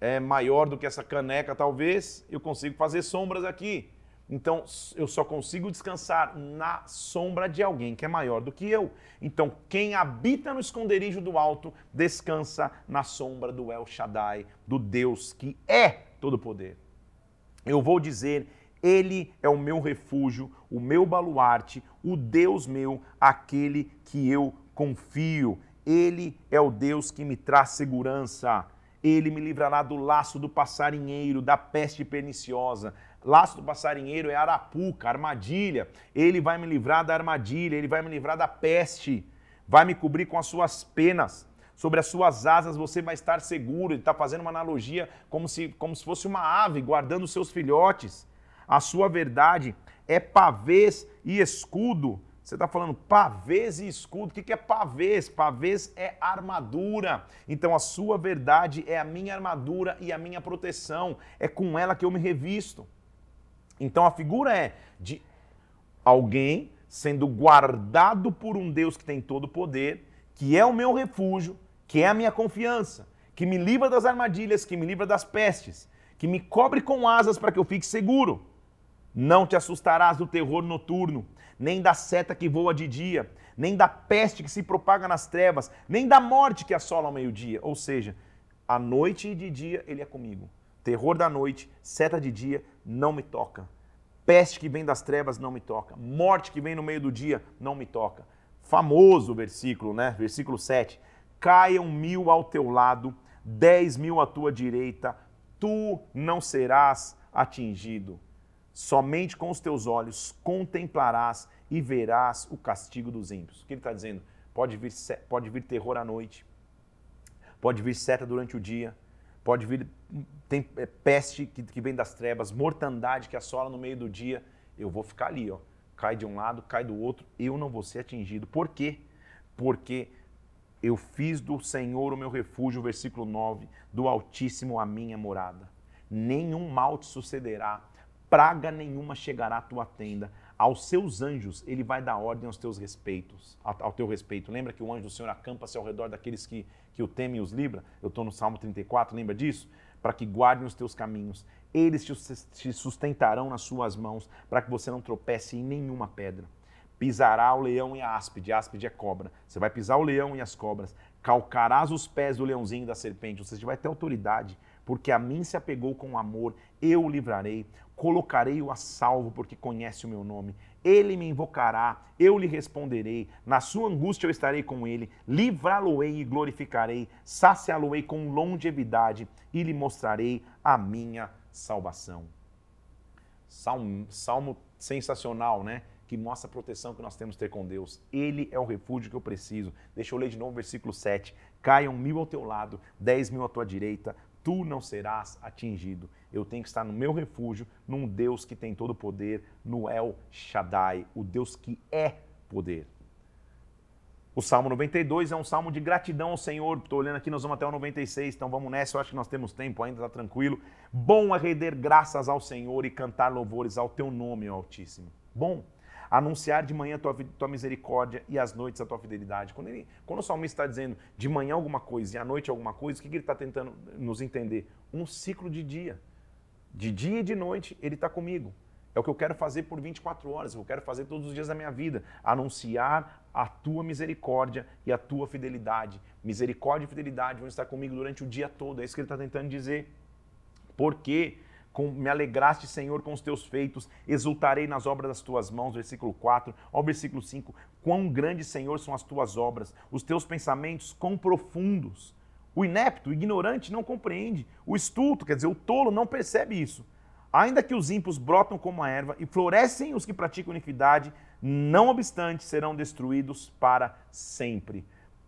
é maior do que essa caneca, talvez, eu consigo fazer sombras aqui. Então, eu só consigo descansar na sombra de alguém que é maior do que eu. Então, quem habita no esconderijo do alto descansa na sombra do El Shaddai, do Deus que é todo poder eu vou dizer: Ele é o meu refúgio, o meu baluarte, o Deus meu, aquele que eu confio. Ele é o Deus que me traz segurança. Ele me livrará do laço do passarinheiro, da peste perniciosa. Laço do passarinheiro é arapuca, armadilha. Ele vai me livrar da armadilha, ele vai me livrar da peste. Vai me cobrir com as suas penas sobre as suas asas você vai estar seguro. Ele está fazendo uma analogia como se, como se fosse uma ave guardando seus filhotes. A sua verdade é pavês e escudo. Você está falando pavês e escudo. O que é pavês? Pavês é armadura. Então a sua verdade é a minha armadura e a minha proteção. É com ela que eu me revisto. Então a figura é de alguém sendo guardado por um Deus que tem todo o poder, que é o meu refúgio, que é a minha confiança, que me livra das armadilhas, que me livra das pestes, que me cobre com asas para que eu fique seguro. Não te assustarás do terror noturno, nem da seta que voa de dia, nem da peste que se propaga nas trevas, nem da morte que assola ao meio-dia. Ou seja, à noite e de dia ele é comigo. Terror da noite, seta de dia, não me toca. Peste que vem das trevas não me toca. Morte que vem no meio do dia não me toca. Famoso versículo, né? Versículo 7. Caiam mil ao teu lado, dez mil à tua direita, tu não serás atingido. Somente com os teus olhos contemplarás e verás o castigo dos ímpios. O que ele está dizendo? Pode vir, pode vir terror à noite, pode vir seta durante o dia, pode vir tem é, peste que, que vem das trevas, mortandade que assola no meio do dia. Eu vou ficar ali, ó. Cai de um lado, cai do outro, eu não vou ser atingido. Por quê? Porque eu fiz do Senhor o meu refúgio, versículo 9, do Altíssimo a minha morada. Nenhum mal te sucederá, praga nenhuma chegará à tua tenda. Aos seus anjos ele vai dar ordem aos teus respeitos, ao teu respeito. Lembra que o anjo do Senhor acampa-se ao redor daqueles que, que o temem e os livra? Eu estou no Salmo 34, lembra disso? Para que guardem os teus caminhos. Eles te sustentarão nas suas mãos, para que você não tropece em nenhuma pedra. Pisará o leão e a áspide, a áspide é cobra. Você vai pisar o leão e as cobras. Calcarás os pés do leãozinho e da serpente. Você vai ter autoridade porque a mim se apegou com amor, eu o livrarei, colocarei-o a salvo, porque conhece o meu nome. Ele me invocará, eu lhe responderei, na sua angústia eu estarei com ele, livrá-lo-ei e glorificarei, saciá-lo-ei com longevidade e lhe mostrarei a minha salvação. Salmo, salmo sensacional, né? que mostra a proteção que nós temos que ter com Deus. Ele é o refúgio que eu preciso. Deixa eu ler de novo o versículo 7. Caiam mil ao teu lado, dez mil à tua direita, tu não serás atingido. Eu tenho que estar no meu refúgio, num Deus que tem todo o poder, no El Shaddai, o Deus que é poder. O Salmo 92 é um salmo de gratidão ao Senhor. Estou olhando aqui, nós vamos até o 96, então vamos nessa. Eu acho que nós temos tempo ainda, está tranquilo. Bom é render graças ao Senhor e cantar louvores ao teu nome, Altíssimo. Bom anunciar de manhã a tua, tua misericórdia e às noites a tua fidelidade. Quando, ele, quando o salmista está dizendo de manhã alguma coisa e à noite alguma coisa, o que, que ele está tentando nos entender? Um ciclo de dia. De dia e de noite, ele está comigo. É o que eu quero fazer por 24 horas, eu quero fazer todos os dias da minha vida. Anunciar a tua misericórdia e a tua fidelidade. Misericórdia e fidelidade vão estar comigo durante o dia todo. É isso que ele está tentando dizer. Por quê? Com, me alegraste, Senhor, com os teus feitos, exultarei nas obras das tuas mãos, versículo 4, ao versículo 5, quão grandes, Senhor, são as tuas obras, os teus pensamentos quão profundos. O inepto, o ignorante não compreende, o estulto, quer dizer, o tolo não percebe isso. Ainda que os ímpios brotam como a erva e florescem os que praticam iniquidade, não obstante serão destruídos para sempre.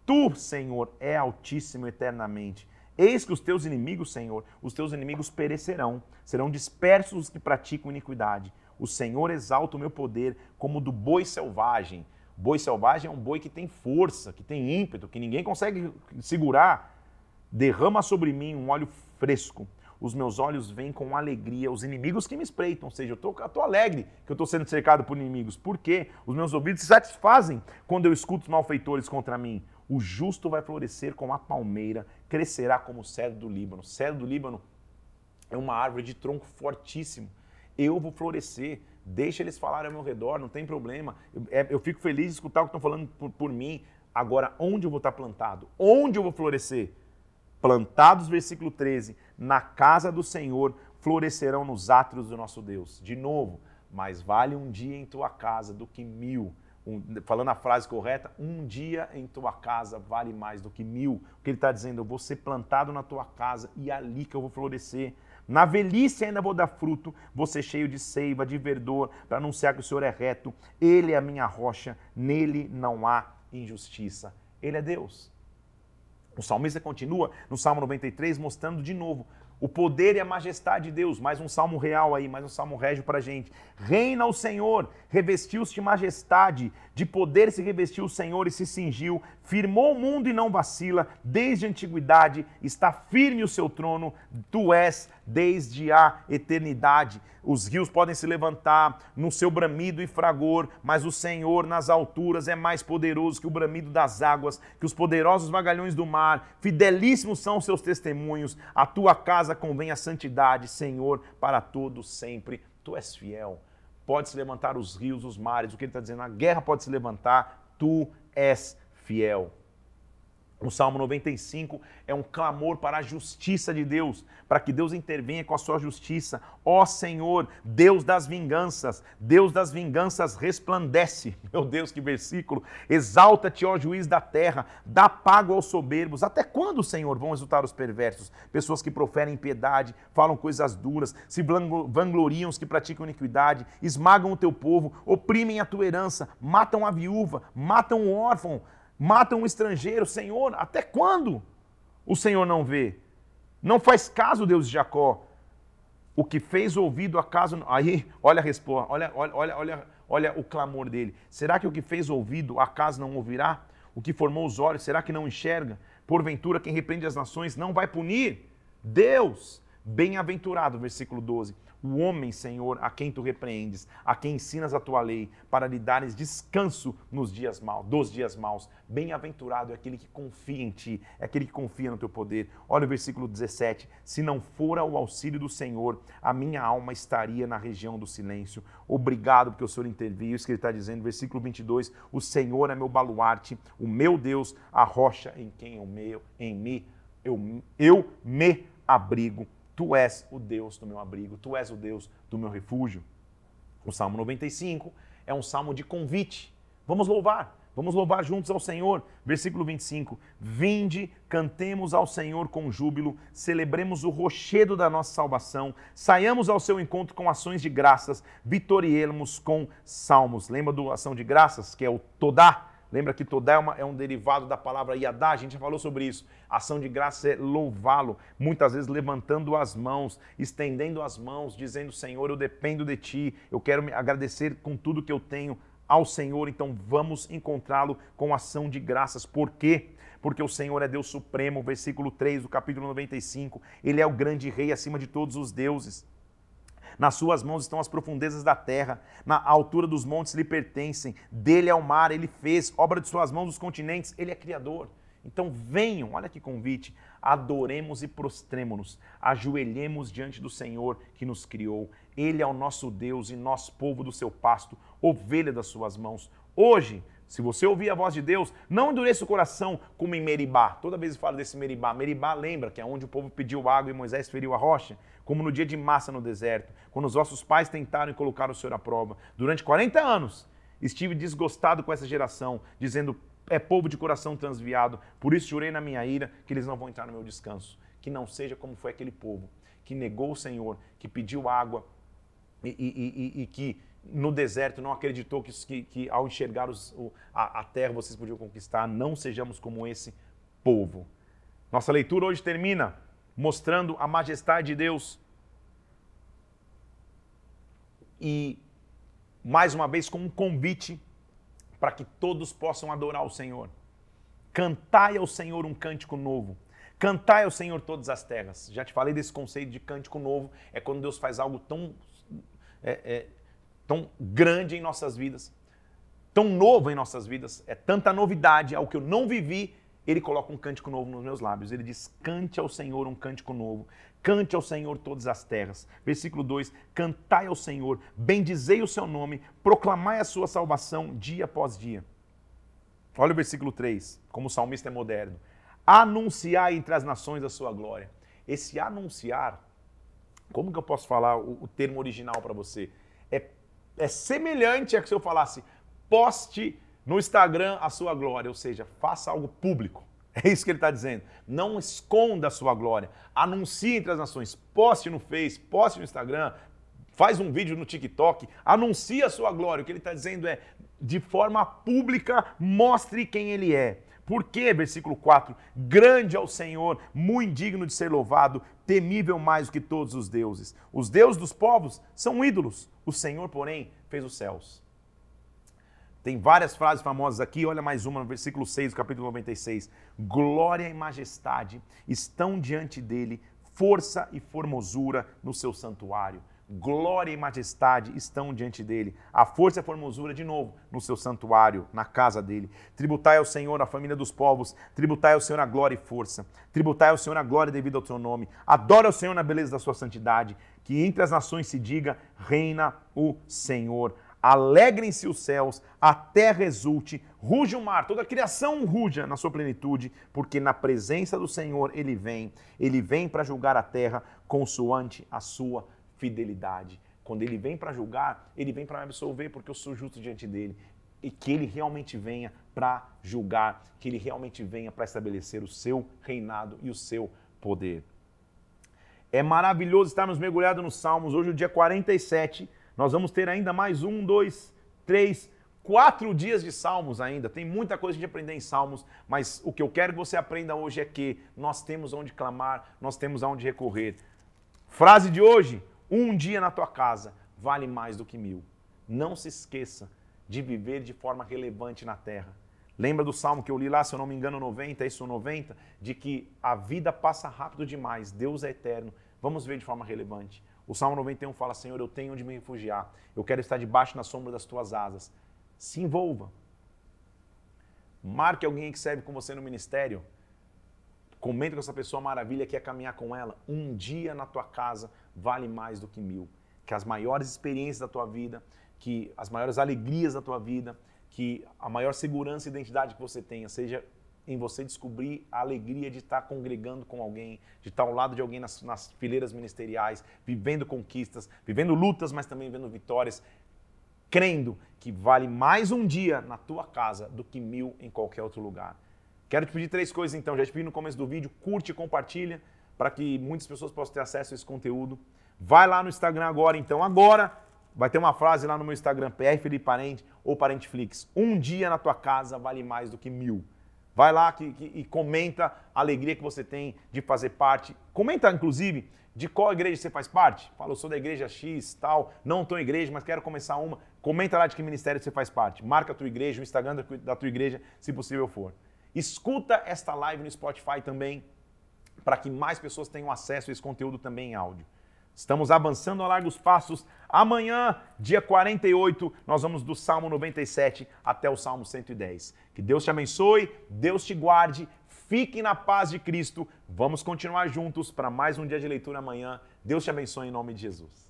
Tu, Senhor, é altíssimo eternamente Eis que os teus inimigos, Senhor, os teus inimigos perecerão, serão dispersos os que praticam iniquidade. O Senhor exalta o meu poder como do boi selvagem. Boi selvagem é um boi que tem força, que tem ímpeto, que ninguém consegue segurar. Derrama sobre mim um óleo fresco. Os meus olhos veem com alegria os inimigos que me espreitam. Ou seja, eu estou alegre que eu estou sendo cercado por inimigos. Por quê? Os meus ouvidos se satisfazem quando eu escuto os malfeitores contra mim. O justo vai florescer como a palmeira, crescerá como o cedro do Líbano. O cedro do Líbano é uma árvore de tronco fortíssimo. Eu vou florescer, deixa eles falarem ao meu redor, não tem problema. Eu, é, eu fico feliz de escutar o que estão falando por, por mim. Agora, onde eu vou estar plantado? Onde eu vou florescer? Plantados, versículo 13, na casa do Senhor florescerão nos átrios do nosso Deus. De novo, mais vale um dia em tua casa do que mil um, falando a frase correta, um dia em tua casa vale mais do que mil. O que ele está dizendo, eu vou ser plantado na tua casa e é ali que eu vou florescer. Na velhice ainda vou dar fruto, vou ser cheio de seiva, de verdor, para anunciar que o Senhor é reto. Ele é a minha rocha, nele não há injustiça. Ele é Deus. O salmista continua no Salmo 93 mostrando de novo o poder e a majestade de Deus. Mais um salmo real aí, mais um salmo régio para gente. Reina o Senhor, revestiu-se de majestade, de poder se revestiu o Senhor e se cingiu, firmou o mundo e não vacila, desde a antiguidade está firme o seu trono, tu és desde a eternidade. Os rios podem se levantar no seu bramido e fragor, mas o Senhor nas alturas é mais poderoso que o bramido das águas, que os poderosos vagalhões do mar. Fidelíssimos são os seus testemunhos. A tua casa convém a santidade, Senhor, para todos sempre. Tu és fiel. pode se levantar os rios, os mares. O que ele está dizendo? A guerra pode se levantar, tu és fiel. O Salmo 95 é um clamor para a justiça de Deus, para que Deus intervenha com a sua justiça. Ó Senhor, Deus das vinganças, Deus das vinganças resplandece. Meu Deus, que versículo! Exalta-te, ó juiz da terra, dá pago aos soberbos. Até quando, Senhor, vão exultar os perversos? Pessoas que proferem piedade, falam coisas duras, se vangloriam os que praticam iniquidade, esmagam o teu povo, oprimem a tua herança, matam a viúva, matam o órfão matam um estrangeiro. Senhor, até quando o Senhor não vê? Não faz caso, Deus de Jacó. O que fez ouvido, acaso. Aí, olha a resposta, olha, olha, olha, olha, olha o clamor dele. Será que o que fez ouvido, acaso não ouvirá? O que formou os olhos, será que não enxerga? Porventura, quem repreende as nações não vai punir? Deus, bem-aventurado, versículo 12 o homem, Senhor, a quem tu repreendes, a quem ensinas a tua lei, para lhe dares descanso nos dias maus, dos dias maus. Bem-aventurado é aquele que confia em ti, é aquele que confia no teu poder. Olha o versículo 17: Se não fora o auxílio do Senhor, a minha alma estaria na região do silêncio. Obrigado porque o Senhor interviu. Isso que ele está dizendo, versículo 22: O Senhor é meu baluarte, o meu Deus, a rocha em quem eu, me, em mim eu, eu me abrigo Tu és o Deus do meu abrigo, tu és o Deus do meu refúgio. O Salmo 95 é um salmo de convite. Vamos louvar, vamos louvar juntos ao Senhor. Versículo 25: Vinde, cantemos ao Senhor com júbilo, celebremos o rochedo da nossa salvação, saiamos ao seu encontro com ações de graças, vitoriemos com salmos. Lembra do ação de graças, que é o Todá? Lembra que Todá é, uma, é, um derivado da palavra Yadá, a gente já falou sobre isso. Ação de graça é louvá-lo, muitas vezes levantando as mãos, estendendo as mãos, dizendo: Senhor, eu dependo de ti, eu quero me agradecer com tudo que eu tenho ao Senhor, então vamos encontrá-lo com ação de graças. Por quê? Porque o Senhor é Deus supremo, versículo 3 do capítulo 95. Ele é o grande rei acima de todos os deuses. Nas suas mãos estão as profundezas da terra, na altura dos montes lhe pertencem. Dele é o mar, ele fez, obra de suas mãos os continentes, ele é criador. Então venham, olha que convite, adoremos e prostremos-nos, ajoelhemos diante do Senhor que nos criou. Ele é o nosso Deus e nós, povo do seu pasto, ovelha das suas mãos. Hoje, se você ouvir a voz de Deus, não endureça o coração como em Meribá. Toda vez que falo desse Meribá, Meribá lembra que é onde o povo pediu água e Moisés feriu a rocha como no dia de massa no deserto, quando os vossos pais tentaram colocar o Senhor à prova. Durante 40 anos estive desgostado com essa geração, dizendo: é povo de coração transviado, por isso jurei na minha ira que eles não vão entrar no meu descanso. Que não seja como foi aquele povo que negou o Senhor, que pediu água e, e, e, e que no deserto não acreditou que, que, que ao enxergar os, a, a terra vocês podiam conquistar. Não sejamos como esse povo. Nossa leitura hoje termina mostrando a majestade de Deus. E, mais uma vez, com um convite para que todos possam adorar o Senhor. Cantai ao Senhor um cântico novo. Cantai ao Senhor todas as terras. Já te falei desse conceito de cântico novo. É quando Deus faz algo tão, é, é, tão grande em nossas vidas, tão novo em nossas vidas. É tanta novidade, algo que eu não vivi ele coloca um cântico novo nos meus lábios. Ele diz: Cante ao Senhor um cântico novo. Cante ao Senhor todas as terras. Versículo 2: Cantai ao Senhor, bendizei o seu nome, proclamai a sua salvação dia após dia. Olha o versículo 3, como o salmista é moderno. Anunciai entre as nações a sua glória. Esse anunciar, como que eu posso falar o, o termo original para você? É, semelhante a que se eu falasse, poste no Instagram a sua glória, ou seja, faça algo público. É isso que ele está dizendo. Não esconda a sua glória. Anuncie entre as nações. Poste no Face, poste no Instagram, faz um vídeo no TikTok, anuncie a sua glória. O que ele está dizendo é, de forma pública, mostre quem ele é. Por quê? Versículo 4: Grande é o Senhor, muito digno de ser louvado, temível mais do que todos os deuses. Os deuses dos povos são ídolos, o Senhor, porém, fez os céus. Tem várias frases famosas aqui, olha mais uma no versículo 6 do capítulo 96. Glória e majestade estão diante dele, força e formosura no seu santuário. Glória e majestade estão diante dele. A força e a formosura, de novo, no seu santuário, na casa dele. Tributai ao Senhor a família dos povos, tributai ao Senhor a glória e força, tributai ao Senhor a glória devido ao seu nome. Adora ao Senhor na beleza da sua santidade, que entre as nações se diga: reina o Senhor. Alegrem-se os céus, a terra exulte, ruge o mar, toda a criação ruja na sua plenitude, porque na presença do Senhor ele vem, ele vem para julgar a terra consoante a sua fidelidade. Quando ele vem para julgar, ele vem para me absolver, porque eu sou justo diante dele. E que ele realmente venha para julgar, que ele realmente venha para estabelecer o seu reinado e o seu poder. É maravilhoso estarmos mergulhados nos Salmos. Hoje, o dia 47, nós vamos ter ainda mais um, dois, três, quatro dias de Salmos ainda. Tem muita coisa de aprender em Salmos, mas o que eu quero que você aprenda hoje é que nós temos onde clamar, nós temos aonde recorrer. Frase de hoje: um dia na tua casa vale mais do que mil. Não se esqueça de viver de forma relevante na terra. Lembra do salmo que eu li lá, se eu não me engano, 90, isso 90, de que a vida passa rápido demais, Deus é eterno. Vamos ver de forma relevante. O Salmo 91 fala: Senhor, eu tenho onde me refugiar. Eu quero estar debaixo na sombra das tuas asas. Se envolva. Marque alguém que serve com você no ministério. Comenta com essa pessoa maravilha que é caminhar com ela. Um dia na tua casa vale mais do que mil. Que as maiores experiências da tua vida, que as maiores alegrias da tua vida, que a maior segurança e identidade que você tenha seja em você descobrir a alegria de estar congregando com alguém, de estar ao lado de alguém nas, nas fileiras ministeriais, vivendo conquistas, vivendo lutas, mas também vivendo vitórias, crendo que vale mais um dia na tua casa do que mil em qualquer outro lugar. Quero te pedir três coisas então, já te pedi no começo do vídeo, curte e compartilha para que muitas pessoas possam ter acesso a esse conteúdo. Vai lá no Instagram agora, então agora vai ter uma frase lá no meu Instagram, PR Felipe Parente ou Parenteflix. Um dia na tua casa vale mais do que mil. Vai lá que, que, e comenta a alegria que você tem de fazer parte. Comenta, inclusive, de qual igreja você faz parte. Fala, eu sou da igreja X, tal, não estou em igreja, mas quero começar uma. Comenta lá de que ministério você faz parte. Marca a tua igreja, o Instagram da tua igreja, se possível for. Escuta esta live no Spotify também, para que mais pessoas tenham acesso a esse conteúdo também em áudio. Estamos avançando a largos passos. Amanhã, dia 48, nós vamos do Salmo 97 até o Salmo 110. Que Deus te abençoe, Deus te guarde, fique na paz de Cristo. Vamos continuar juntos para mais um dia de leitura amanhã. Deus te abençoe em nome de Jesus.